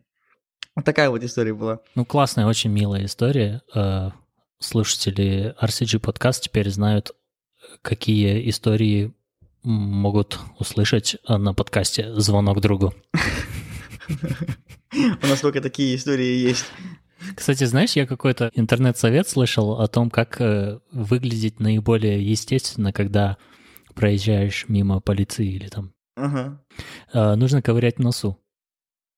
Вот такая вот история была. Ну, классная, очень милая история. Э, слушатели RCG подкаст теперь знают, какие истории могут услышать на подкасте «Звонок другу». У нас только такие истории есть. Кстати, знаешь, я какой-то интернет-совет слышал о том, как э, выглядеть наиболее естественно, когда проезжаешь мимо полиции или там. Ага. Э, нужно ковырять носу.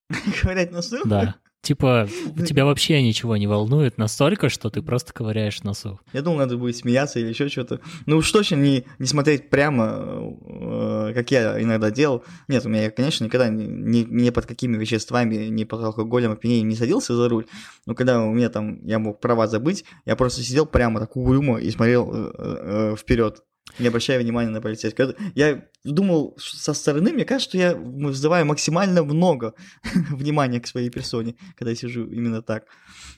Ковырять носу? Да. Типа, тебя вообще ничего не волнует настолько, что ты просто ковыряешь носу. Я думал, надо будет смеяться или еще что-то. Ну уж точно не, не смотреть прямо, э, как я иногда делал. Нет, у меня, конечно, никогда ни, ни, ни под какими веществами, ни под алкоголем, опьянением не садился за руль. Но когда у меня там, я мог права забыть, я просто сидел прямо так угрюмо и смотрел э, э, вперед не обращая внимания на полицейского. Я думал, со стороны, мне кажется, что я вызываю максимально много внимания к своей персоне, когда я сижу именно так.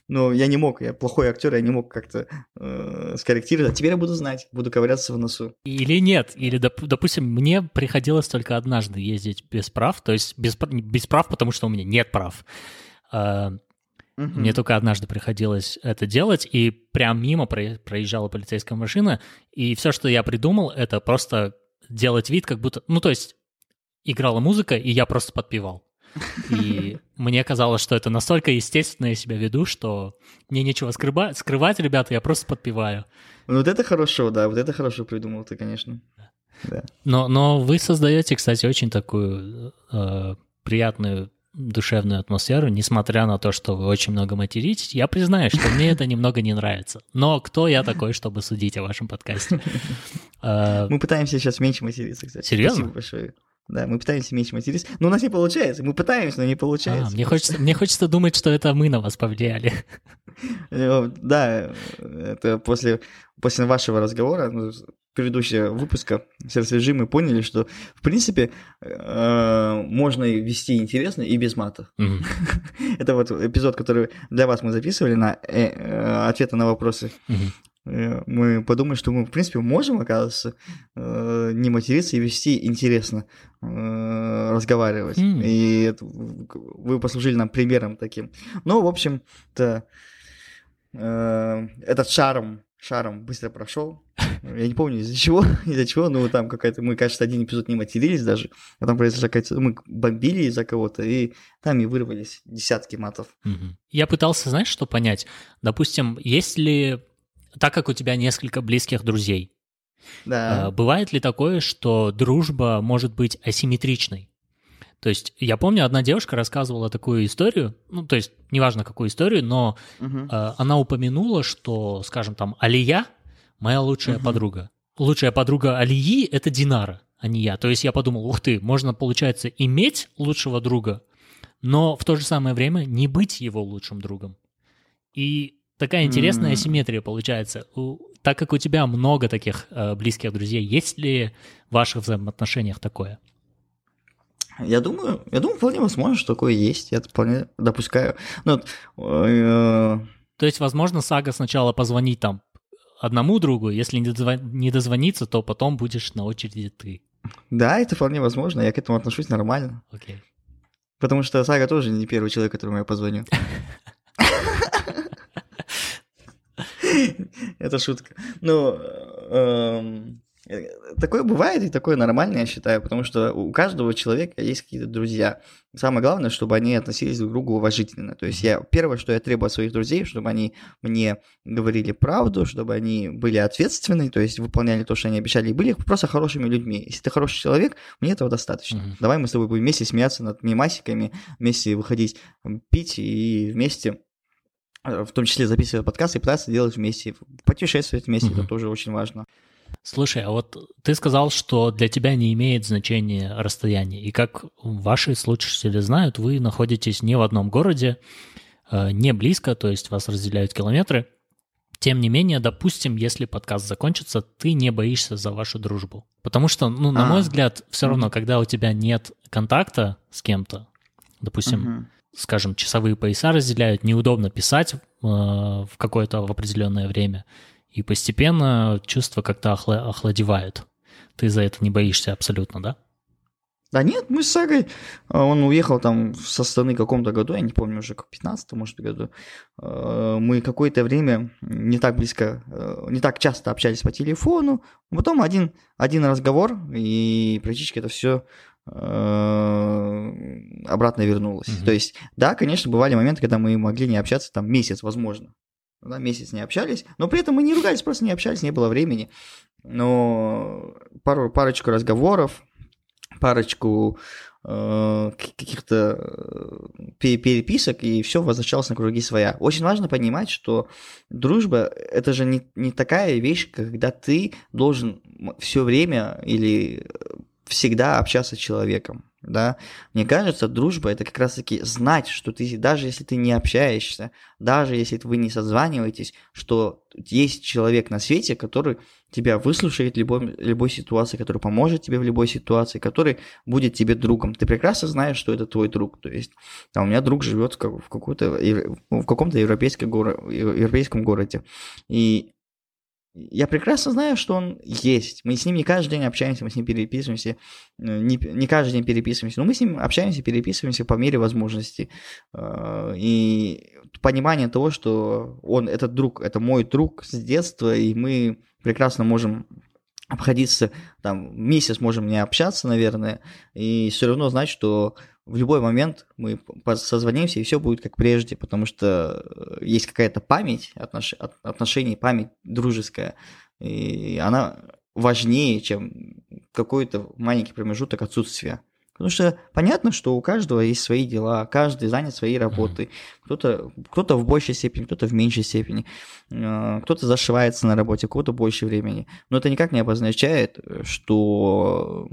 Но я не мог, я плохой актер, я не мог как-то э, скорректировать. А теперь я буду знать, буду ковыряться в носу. Или нет, или, доп, допустим, мне приходилось только однажды ездить без прав, то есть без, без прав, потому что у меня нет прав. Угу. Мне только однажды приходилось это делать, и прям мимо проезжала полицейская машина, и все, что я придумал, это просто делать вид, как будто... Ну, то есть играла музыка, и я просто подпевал. И мне казалось, что это настолько естественно я себя веду, что мне нечего скрывать, скрывать, ребята, я просто подпеваю. Ну, вот это хорошо, да, вот это хорошо придумал ты, конечно. Да. Но, но вы создаете, кстати, очень такую э, приятную душевную атмосферу, несмотря на то, что вы очень много материтесь. Я признаю, что мне это немного не нравится. Но кто я такой, чтобы судить о вашем подкасте? А, мы пытаемся сейчас меньше материться, кстати. Серьезно? Спасибо большое. Да, мы пытаемся меньше материться. Но у нас не получается. Мы пытаемся, но не получается. А, мне, хочется, мне хочется думать, что это мы на вас повлияли. Э, да, это после, после вашего разговора, ну, предыдущего выпуска с RSVG мы поняли, что, в принципе, э, можно вести интересно и без. Mm-hmm. Это вот эпизод, который для вас мы записывали на э, э, ответы на вопросы. Мы подумали, что мы, в принципе, можем, оказывается, не материться и вести интересно разговаривать. И вы послужили нам примером таким. Ну, в общем-то, этот шарм шаром быстро прошел. Я не помню из-за чего, из-за чего, но там какая-то, мы, кажется, один эпизод не матерились даже, а там произошла какая-то, мы бомбили из-за кого-то, и там и вырвались десятки матов. Я пытался, знаешь, что понять? Допустим, если, так как у тебя несколько близких друзей, да. А, бывает ли такое, что дружба может быть асимметричной? То есть я помню, одна девушка рассказывала такую историю, ну, то есть неважно какую историю, но угу. э, она упомянула, что, скажем, там, Алия моя лучшая угу. подруга. Лучшая подруга Алии — это Динара, а не я. То есть я подумал, ух ты, можно, получается, иметь лучшего друга, но в то же самое время не быть его лучшим другом. И такая интересная mm. асимметрия получается. У, так как у тебя много таких э, близких друзей, есть ли в ваших взаимоотношениях такое? Я думаю, я думаю, вполне возможно, что такое есть. Я вполне допускаю. Ну, э, То есть, возможно, Сага сначала позвонит там одному другу, если не дозвониться, то потом будешь на очереди ты. Да, это вполне возможно, я к этому отношусь нормально. Окей. Потому что Сага тоже не первый человек, которому я позвоню. Это шутка. Ну, эм, такое бывает, и такое нормально, я считаю, потому что у каждого человека есть какие-то друзья. Самое главное, чтобы они относились друг к другу уважительно. То есть я первое, что я требую от своих друзей, чтобы они мне говорили правду, чтобы они были ответственны, то есть выполняли то, что они обещали, и были просто хорошими людьми. Если ты хороший человек, мне этого достаточно. Mm-hmm. Давай мы с тобой будем вместе смеяться над мемасиками, вместе выходить пить и вместе э, в том числе записывать подкасты и пытаться делать вместе, путешествовать вместе, mm-hmm. это тоже очень важно. Слушай, а вот ты сказал, что для тебя не имеет значения расстояние. И как ваши слушатели знают, вы находитесь не в одном городе, э, не близко, то есть вас разделяют километры. Тем не менее, допустим, если подкаст закончится, ты не боишься за вашу дружбу. Потому что, ну, на а, мой взгляд, все равно, когда у тебя нет контакта с кем-то, допустим, угу. скажем, часовые пояса разделяют, неудобно писать э, в какое-то в определенное время. И постепенно чувства как-то охла- охладевают. Ты за это не боишься абсолютно, да? Да нет, мы с Сагой, а, он уехал там со страны в каком-то году, я не помню уже, в 15 может, году. А, мы какое-то время не так близко, а, не так часто общались по телефону. Потом один, один разговор, и практически это все обратно вернулось. Mm-hmm. То есть, да, конечно, бывали моменты, когда мы могли не общаться там месяц, возможно. Да, месяц не общались, но при этом мы не ругались, просто не общались, не было времени. Но пару, парочку разговоров, парочку э, каких-то э, переписок, и все возвращалось на круги своя. Очень важно понимать, что дружба – это же не, не такая вещь, когда ты должен все время или всегда общаться с человеком да. Мне кажется, дружба это как раз-таки знать, что ты, даже если ты не общаешься, даже если вы не созваниваетесь, что есть человек на свете, который тебя выслушает в любой, любой ситуации, который поможет тебе в любой ситуации, который будет тебе другом. Ты прекрасно знаешь, что это твой друг. То есть, там, у меня друг живет в, каком-то в каком-то горо, европейском городе. И я прекрасно знаю, что он есть. Мы с ним не каждый день общаемся, мы с ним переписываемся, э, не, не каждый день переписываемся, но мы с ним общаемся, переписываемся по мере возможности. Э, и понимание того, что он, этот друг, это мой друг с детства, и мы прекрасно можем обходиться, там, месяц можем не общаться, наверное, и все равно знать, что в любой момент мы созвонимся, и все будет как прежде, потому что э, есть какая-то память, отнош... отношений, память дружеская, и она важнее, чем какой-то маленький промежуток отсутствия. Потому что понятно, что у каждого есть свои дела, каждый занят своей работой. Кто-то кто в большей степени, кто-то в меньшей степени. Э, кто-то зашивается на работе, у кого-то больше времени. Но это никак не обозначает, что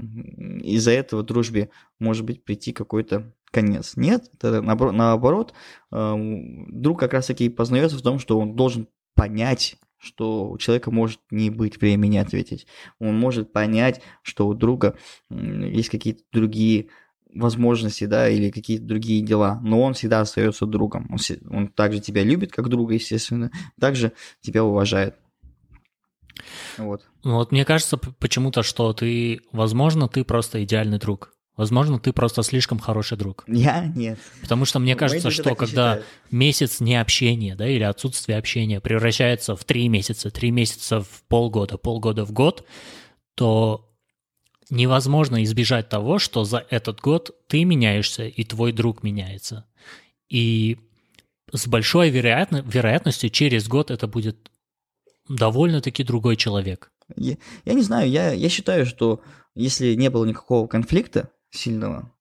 из-за этого дружбе может быть прийти какой-то конец. Нет, это наоборот, э, друг как раз-таки познается в том, что он должен понять что у человека может не быть времени ответить. Он может понять, что у друга есть какие-то другие возможности, да, или какие-то другие дела, но он всегда остается другом. Он, он также тебя любит как друга, естественно, также тебя уважает. Вот. Ну вот мне кажется почему-то, что ты, возможно, ты просто идеальный друг. Возможно, ты просто слишком хороший друг. Я нет. Потому что мне кажется, что когда месяц необщения, да, или отсутствие общения превращается в три месяца, три месяца в полгода, полгода в год, то невозможно избежать того, что за этот год ты меняешься и твой друг меняется. И с большой вероятно, вероятностью через год это будет довольно-таки другой человек. Я, я не знаю, я, я считаю, что если не было никакого конфликта, сильного,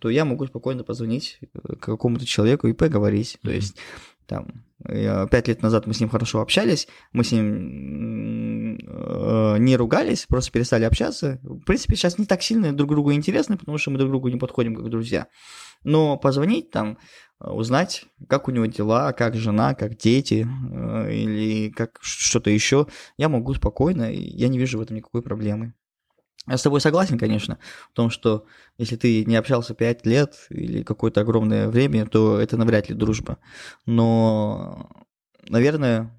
то я могу спокойно позвонить э, какому-то человеку и поговорить. Mm-hmm. То есть там пять лет назад мы с ним хорошо общались, мы с ним э, не ругались, просто перестали общаться. В принципе, сейчас не так сильно друг другу интересны, потому что мы друг другу не подходим как друзья. Но позвонить там, узнать, как у него дела, как жена, как дети э, или как что-то еще, я могу спокойно, я не вижу в этом никакой проблемы. Я с тобой согласен, конечно, в том, что если ты не общался 5 лет или какое-то огромное время, то это навряд ли дружба. Но, наверное,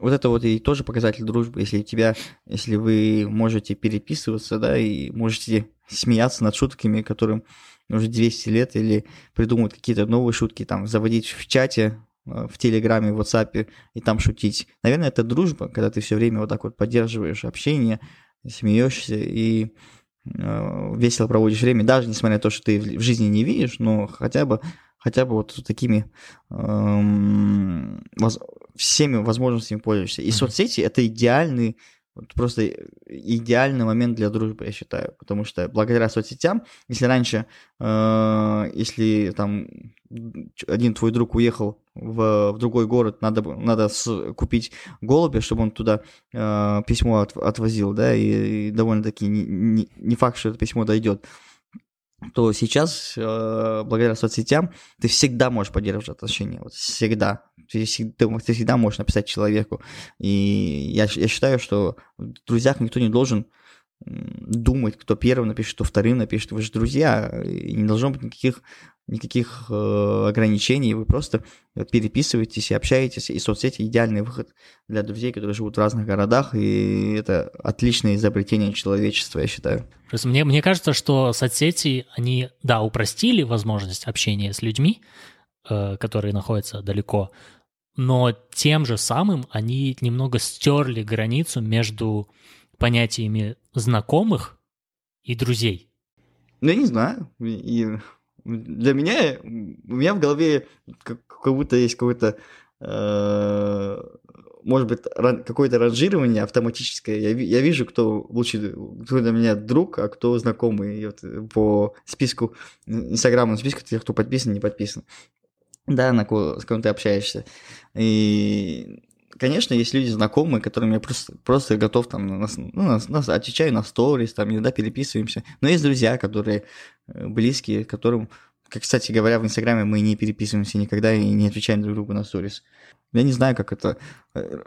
вот это вот и тоже показатель дружбы, если тебя, если вы можете переписываться, да, и можете смеяться над шутками, которым уже 200 лет, или придумывать какие-то новые шутки, там, заводить в чате, э, в Телеграме, в WhatsApp и там шутить. Наверное, это дружба, когда ты все время вот так вот поддерживаешь общение, смеешься и э, весело проводишь время, даже несмотря на то, что ты в жизни не видишь, но хотя бы, хотя бы вот такими эм, воз, всеми возможностями пользуешься. И mm-hmm. соцсети это идеальный просто идеальный момент для дружбы, я считаю, потому что благодаря соцсетям, если раньше, э, если там один твой друг уехал в, в другой город, надо, надо с, купить голубя, чтобы он туда э, письмо от, отвозил, да, и, и довольно-таки не, не, не факт, что это письмо дойдет то сейчас, э, благодаря соцсетям, ты всегда можешь поддерживать отношения. Вот всегда. Ты, ты, ты всегда можешь написать человеку. И я, я считаю, что в друзьях никто не должен думать, кто первым напишет, кто вторым напишет. Вы же друзья, и не должно быть никаких, никаких э, ограничений. Вы просто переписываетесь и общаетесь, и соцсети идеальный выход для друзей, которые живут в разных городах, и это отличное изобретение человечества, я считаю. Просто мне, мне кажется, что соцсети, они, да, упростили возможность общения с людьми, э, которые находятся далеко, но тем же самым они немного стерли границу между понятиями знакомых и друзей. Ну, я не знаю. И для меня, у меня в голове как, как будто есть какой-то, э, может быть, какое-то ранжирование автоматическое. Я, я вижу, кто лучше, кто для меня друг, а кто знакомый. И вот по списку Инстаграма, списку тех, кто подписан, не подписан да, на кого, с кем ты общаешься. И, конечно, есть люди знакомые, которым я просто, просто готов там, на, ну, на, на, отвечаю на сторис, там иногда переписываемся. Но есть друзья, которые э, близкие, которым, как, кстати говоря, в Инстаграме мы не переписываемся никогда и не отвечаем друг другу на сторис. Я не знаю, как это э,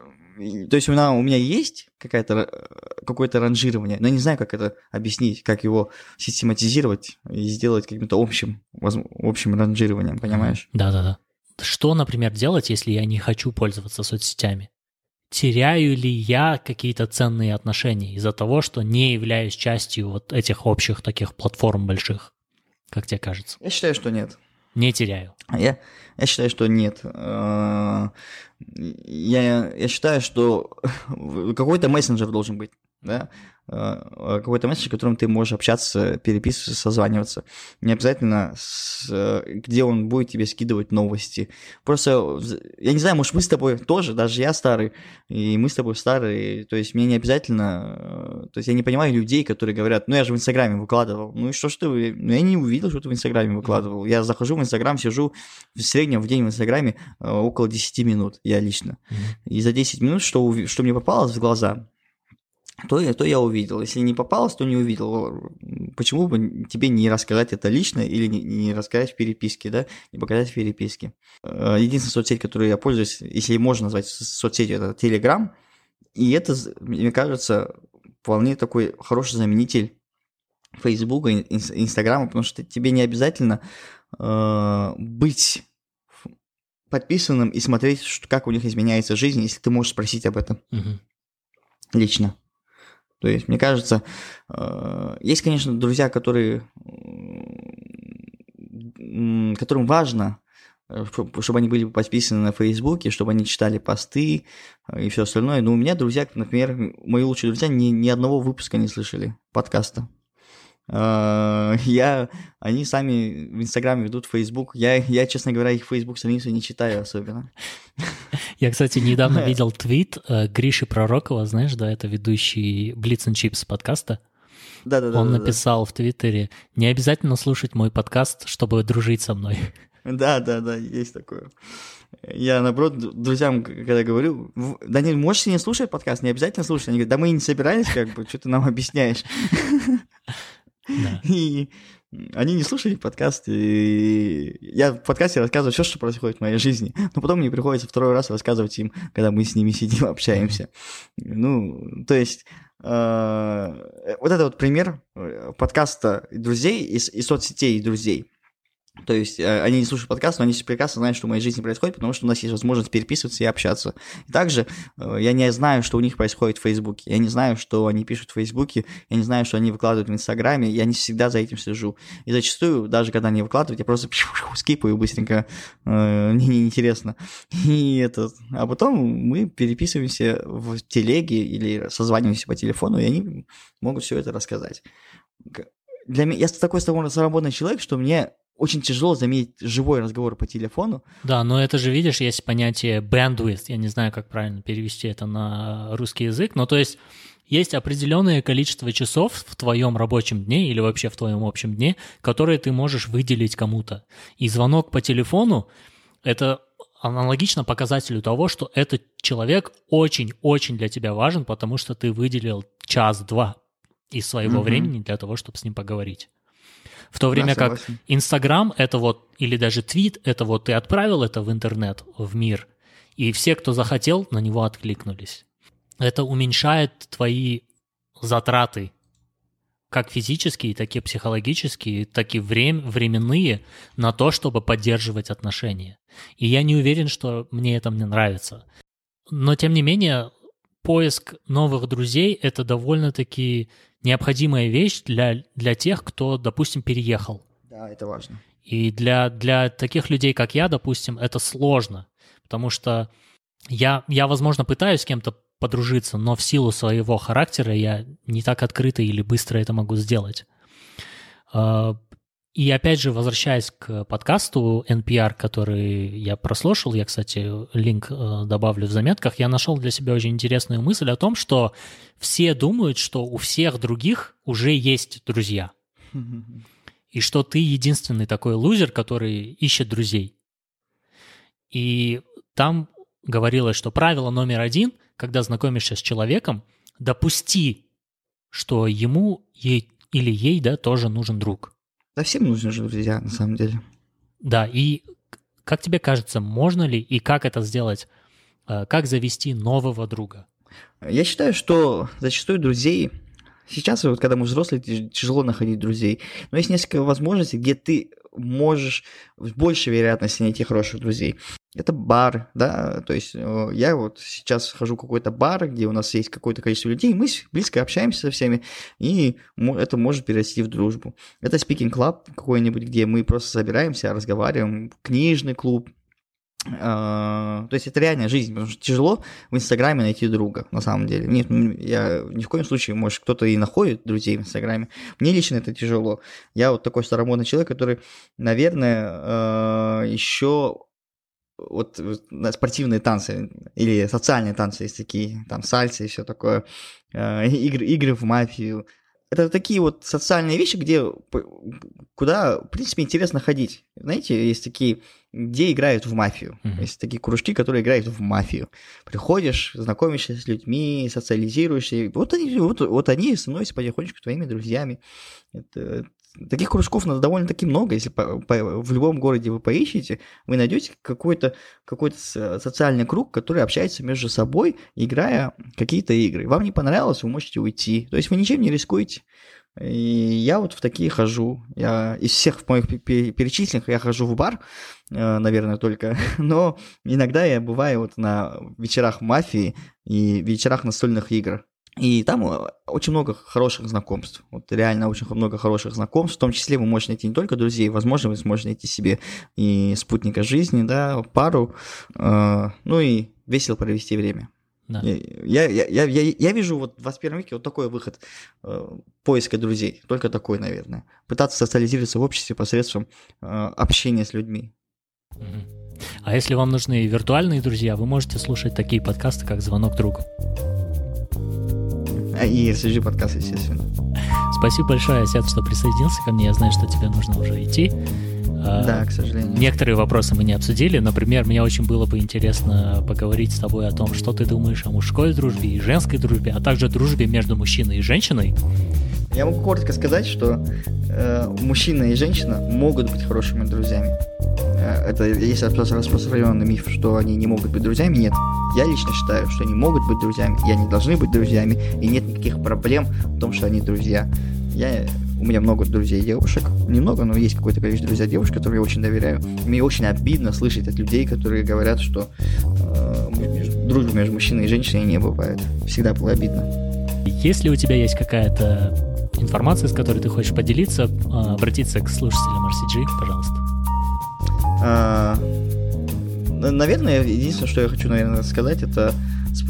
то есть у меня, у меня есть какая-то, э, какое-то ранжирование, но я не знаю, как это объяснить, как его систематизировать и сделать каким-то общим, общим ранжированием, понимаешь? Да-да-да. Что, например, делать, если я не хочу пользоваться соцсетями? Теряю ли я какие-то ценные отношения из-за того, что не являюсь частью вот этих общих таких платформ больших? Как тебе кажется? Я считаю, что нет. Не теряю. Я, я считаю, что нет. Э, я, я считаю, что какой-то мессенджер должен быть, да, какой-то мессенджер, с которым ты можешь общаться, переписываться, созваниваться. Не обязательно, с, где он будет тебе скидывать новости. Просто, я не знаю, может, мы с тобой тоже, даже я старый, и мы с тобой старые, то есть мне не обязательно, то есть я не понимаю людей, которые говорят, ну я же в Инстаграме выкладывал, ну и что ж ты, ну я не увидел, что ты в Инстаграме выкладывал. Я захожу в Инстаграм, сижу в среднем в день в Инстаграме э, около 10 минут, я лично. И за 10 минут, что, что мне попалось в глаза, то, то я увидел. Если не попалось, то не увидел. Почему бы тебе не рассказать это лично или не, не рассказать в переписке, да, не показать в переписке. Э, единственная соцсеть, которой я пользуюсь, если можно назвать соцсетью, это Telegram. И это, мне кажется, вполне такой хороший заменитель Фейсбука, Инстаграма, потому что тебе не обязательно э, быть подписанным и смотреть, как у них изменяется жизнь, если ты можешь спросить об этом угу. лично. То есть, мне кажется, э, есть, конечно, друзья, которые, которым важно, э, чтобы они были подписаны на Фейсбуке, чтобы они читали посты э, и все остальное. Но у меня друзья, например, мои лучшие друзья ни, ни одного выпуска не слышали подкаста. Я, они сами в Инстаграме ведут Фейсбук. Я, я, честно говоря, их Фейсбук страницу не читаю особенно. Я, кстати, недавно видел твит э, Гриши Пророкова, знаешь, да, это ведущий Blitz and Chips подкаста. Да, да, да. Он да, написал да. в Твиттере: не обязательно слушать мой подкаст, чтобы дружить со мной. Да, да, да, есть такое. Я, наоборот, друзьям, когда говорю, да не, можете не слушать подкаст, не обязательно слушать. Они говорят, да мы и не собирались, как бы, что ты нам объясняешь. И они не слушали подкаст, и я в подкасте рассказываю все, что происходит в моей жизни, но потом мне приходится второй раз рассказывать им, когда мы с ними сидим, общаемся. Ну, то есть, э, вот это вот пример э, подкаста друзей и, и соцсетей друзей. То есть э, они не слушают подкаст, но они прекрасно знают, что в моей жизни происходит, потому что у нас есть возможность переписываться и общаться. И также э, я не знаю, что у них происходит в Фейсбуке. Я не знаю, что они пишут в Фейсбуке, я не знаю, что они выкладывают в Инстаграме, я не всегда за этим слежу. И зачастую, даже когда они выкладывают, я просто скипаю быстренько, э, мне неинтересно. И это... А потом мы переписываемся в телеге или созваниваемся по телефону, и они могут все это рассказать. Для меня, я такой свободный человек, что мне очень тяжело заметить живой разговор по телефону. Да, но это же, видишь, есть понятие bandwidth, я не знаю, как правильно перевести это на русский язык, но то есть есть определенное количество часов в твоем рабочем дне или вообще в твоем общем дне, которые ты можешь выделить кому-то. И звонок по телефону – это аналогично показателю того, что этот человек очень-очень для тебя важен, потому что ты выделил час-два из своего mm-hmm. времени для того, чтобы с ним поговорить. В то время да, как Инстаграм это вот, или даже твит, это вот ты отправил это в интернет, в мир, и все, кто захотел, на него откликнулись. Это уменьшает твои затраты как физические, так и психологические, так и время, временные, на то, чтобы поддерживать отношения. И я не уверен, что мне это мне нравится. Но, тем не менее, поиск новых друзей — это довольно-таки необходимая вещь для, для тех, кто, допустим, переехал. Да, это важно. И для, для таких людей, как я, допустим, это сложно, потому что я, я, возможно, пытаюсь с кем-то подружиться, но в силу своего характера я не так открыто или быстро это могу сделать. И опять же, возвращаясь к подкасту NPR, который я прослушал, я, кстати, линк э, добавлю в заметках, я нашел для себя очень интересную мысль о том, что все думают, что у всех других уже есть друзья. И что ты единственный такой лузер, который ищет друзей. И там говорилось, что правило номер один, когда знакомишься с человеком, допусти, что ему ей, или ей да, тоже нужен друг. Да всем нужны же друзья, на самом деле. Да, и как тебе кажется, можно ли и как это сделать, э, как завести нового друга? Я считаю, что зачастую друзей Сейчас, вот, когда мы взрослые, тяжело находить друзей. Но есть несколько возможностей, где ты можешь с большей вероятностью найти хороших друзей. Это бар, да, то есть э, я вот сейчас хожу в какой-то бар, где у нас есть какое-то количество людей, мы близко общаемся со всеми, и это может перерасти в дружбу. Это club какой-нибудь, где мы просто собираемся, разговариваем, книжный клуб, то есть это реальная жизнь, потому что тяжело в Инстаграме найти друга, на самом деле. Нет, я ни в коем случае, может, кто-то и находит друзей в Инстаграме. Мне лично это тяжело. Я вот такой старомодный человек, который, наверное, а, еще вот спортивные танцы или социальные танцы есть такие, там сальцы и все такое, а, игры, игры в мафию, это такие вот социальные вещи, где, куда, в принципе, интересно ходить. Знаете, есть такие, где играют в мафию. Mm-hmm. Есть такие кружки, которые играют в мафию. Приходишь, знакомишься с людьми, социализируешься. Вот они, вот, вот они становятся потихонечку твоими друзьями. Это, Таких кружков надо довольно-таки много. Если по, по, в любом городе вы поищете, вы найдете какой-то какой социальный круг, который общается между собой, играя какие-то игры. Вам не понравилось, вы можете уйти. То есть вы ничем не рискуете. И я вот в такие хожу. Я из всех моих перечисленных я хожу в бар, э, наверное, только. Но иногда я бываю вот на вечерах мафии и вечерах настольных игр. И там э, очень много хороших знакомств. Вот реально очень много хороших знакомств. В том числе вы можете найти не только друзей, возможно, вы сможете найти себе и спутника жизни, да, пару, э, ну и весело провести время. Да. Я, я, я, я, я вижу вот в 21 веке вот такой выход э, поиска друзей. Только такой, наверное. Пытаться социализироваться в обществе посредством э, общения с людьми. А если вам нужны виртуальные друзья, вы можете слушать такие подкасты, как «Звонок другу». А, и SG подкаст, естественно. Спасибо большое, Асет, что присоединился ко мне. Я знаю, что тебе нужно уже идти. А, да, к сожалению. Некоторые вопросы мы не обсудили. Например, мне очень было бы интересно поговорить с тобой о том, что ты думаешь о мужской дружбе и женской дружбе, а также дружбе между мужчиной и женщиной. Я могу коротко сказать, что э, мужчина и женщина могут быть хорошими друзьями. Э, это есть распространенный миф, что они не могут быть друзьями. Нет, я лично считаю, что они могут быть друзьями, и они должны быть друзьями, и нет никаких проблем в том, что они друзья. Я, у меня много друзей девушек, немного, но есть какое-то количество друзей девушек, которые я очень доверяю. Мне очень обидно слышать от людей, которые говорят, что э, дружбы между мужчиной и женщиной не бывает. Всегда было обидно. Если у тебя есть какая-то информация, с которой ты хочешь поделиться, э, обратиться к слушателям RCG, пожалуйста. А, наверное, единственное, что я хочу, наверное, сказать, это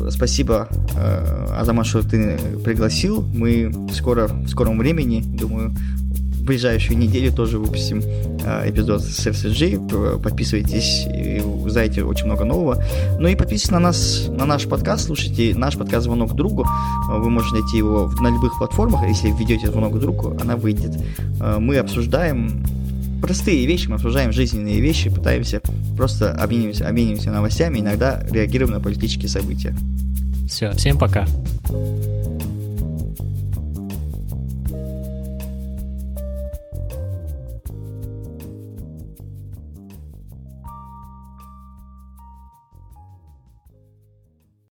спасибо, Азамат, что ты пригласил. Мы скоро, в скором времени, думаю, в ближайшую неделю тоже выпустим э, эпизод с FCG. Подписывайтесь, и узнаете очень много нового. Ну и подписывайтесь на нас, на наш подкаст, слушайте наш подкаст «Звонок другу». Вы можете найти его на любых платформах. Если введете «Звонок другу», она выйдет. Мы обсуждаем простые вещи, мы обсуждаем жизненные вещи, пытаемся просто обмениваемся, обмениваемся новостями, иногда реагируем на политические события. Все, всем пока.